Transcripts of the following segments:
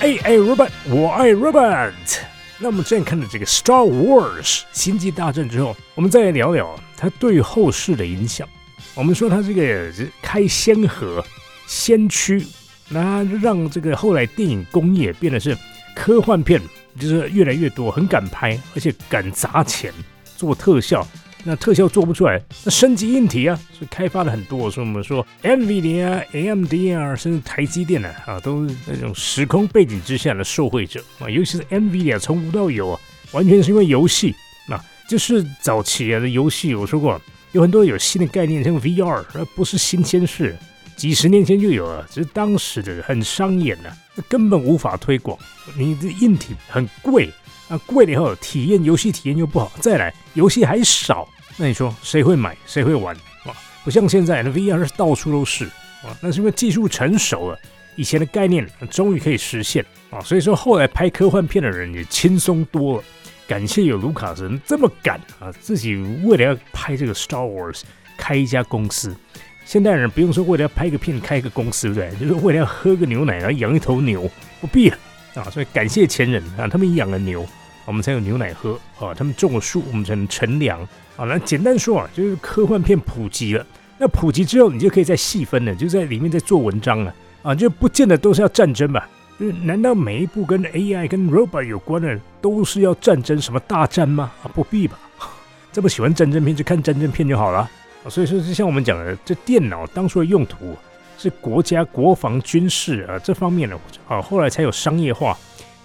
AI robot，我爱 robot。那我们之前看的这个《Star Wars》星际大战之后，我们再来聊聊它对后世的影响。我们说它这个开先河、先驱，那让这个后来电影工业变得是科幻片，就是越来越多，很敢拍，而且敢砸钱做特效。那特效做不出来，那升级硬体啊，是开发了很多。所以我们说，NVIDIA、AMD 啊，甚至台积电呢，啊，都是那种时空背景之下的受惠者啊。尤其是 NVIDIA 从无到有啊，完全是因为游戏啊，就是早期啊的游戏，我说过。有很多有新的概念，像 VR，而不是新鲜事，几十年前就有了，只是当时的很伤眼呐，根本无法推广。你的硬体很贵啊，贵了以后体验游戏体验又不好，再来游戏还少，那你说谁会买？谁会玩啊？不像现在的 VR 到处都是啊，那是因为技术成熟了，以前的概念终于可以实现啊，所以说后来拍科幻片的人也轻松多了。感谢有卢卡斯这么敢啊！自己为了要拍这个 Star Wars 开一家公司。现代人不用说为了要拍个片开一个公司，对不对？就是为了要喝个牛奶，然后养一头牛，不必了啊！所以感谢前人啊，他们养了牛，我们才有牛奶喝啊！他们种了树，我们才能乘凉啊！那简单说啊，就是科幻片普及了。那普及之后，你就可以再细分了，就在里面再做文章了啊！就不见得都是要战争吧。难道每一部跟 AI 跟 robot 有关的都是要战争什么大战吗？啊，不必吧。这么喜欢战争片就看战争片就好了。所以说，就像我们讲的，这电脑当初的用途是国家国防军事啊这方面的啊，后来才有商业化，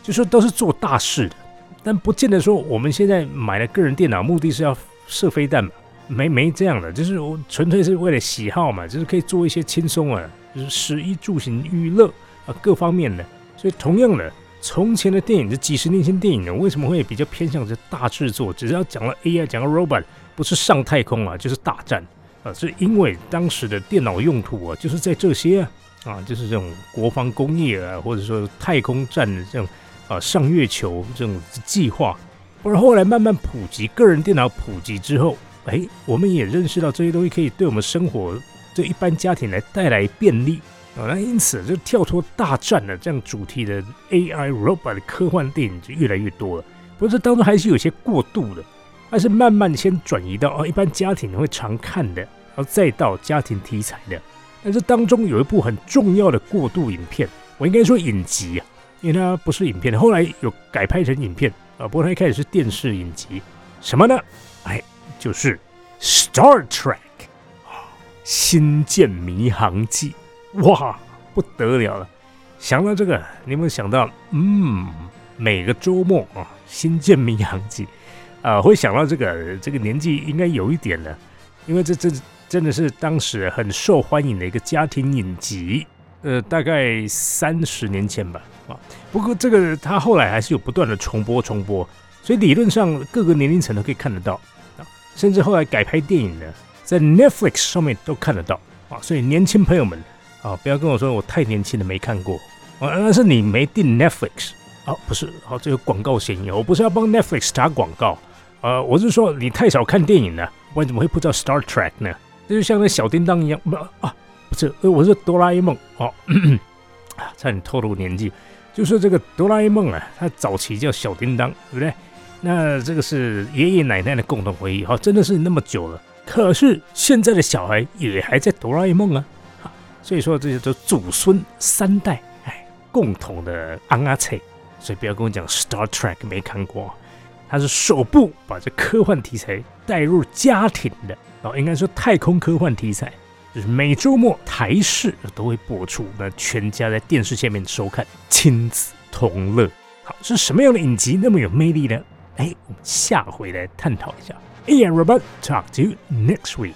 就说都是做大事的。但不见得说我们现在买了个人电脑，目的是要射飞弹嘛？没没这样的，就是我纯粹是为了喜好嘛，就是可以做一些轻松啊，就是食衣住行娱乐啊各方面的。所以，同样的，从前的电影，这几十年前电影呢，为什么会比较偏向这大制作？只要讲了 AI，讲了 robot，不是上太空啊，就是大战啊，是因为当时的电脑用途啊，就是在这些啊，啊，就是这种国防工业啊，或者说太空站的这种啊，上月球这种计划。而后来慢慢普及，个人电脑普及之后，哎，我们也认识到这些东西可以对我们生活对一般家庭来带来便利。啊，那因此就跳脱大战的这样主题的 AI robot 的科幻电影就越来越多了。不过这当中还是有些过度的，还是慢慢先转移到哦一般家庭会常看的，然后再到家庭题材的。但这当中有一部很重要的过渡影片，我应该说影集啊，因为它不是影片，后来有改拍成影片啊。不过它一开始是电视影集，什么呢？哎，就是 Star Trek，星舰迷航记。哇，不得了了！想到这个，你有没有想到？嗯，每个周末啊，《新建民航记》啊，会想到这个。这个年纪应该有一点了，因为这这真的是当时很受欢迎的一个家庭影集。呃，大概三十年前吧。啊，不过这个它后来还是有不断的重播重播，所以理论上各个年龄层都可以看得到啊。甚至后来改拍电影呢，在 Netflix 上面都看得到啊。所以年轻朋友们。啊！不要跟我说我太年轻了没看过，啊，那是你没订 Netflix 啊？不是，好，这有广告嫌疑。我不是要帮 Netflix 打广告，呃，我是说你太少看电影了，不然怎么会不知道 Star Trek 呢？这就像那小叮当一样，不啊，不是，我是哆啦 A 梦哦，啊，差点透露年纪，就是这个哆啦 A 梦啊，它早期叫小叮当，对不对？那这个是爷爷奶奶的共同回忆，哈，真的是那么久了。可是现在的小孩也还在哆啦 A 梦啊。所以说这些都祖孙三代哎共同的安阿菜，所以不要跟我讲 Star Trek 没看过，它是首部把这科幻题材带入家庭的哦，应该说太空科幻题材，就是每周末台视都会播出，那全家在电视前面收看，亲子同乐。好，是什么样的影集那么有魅力呢？哎，我们下回来探讨一下。a m Robert talk to you next week.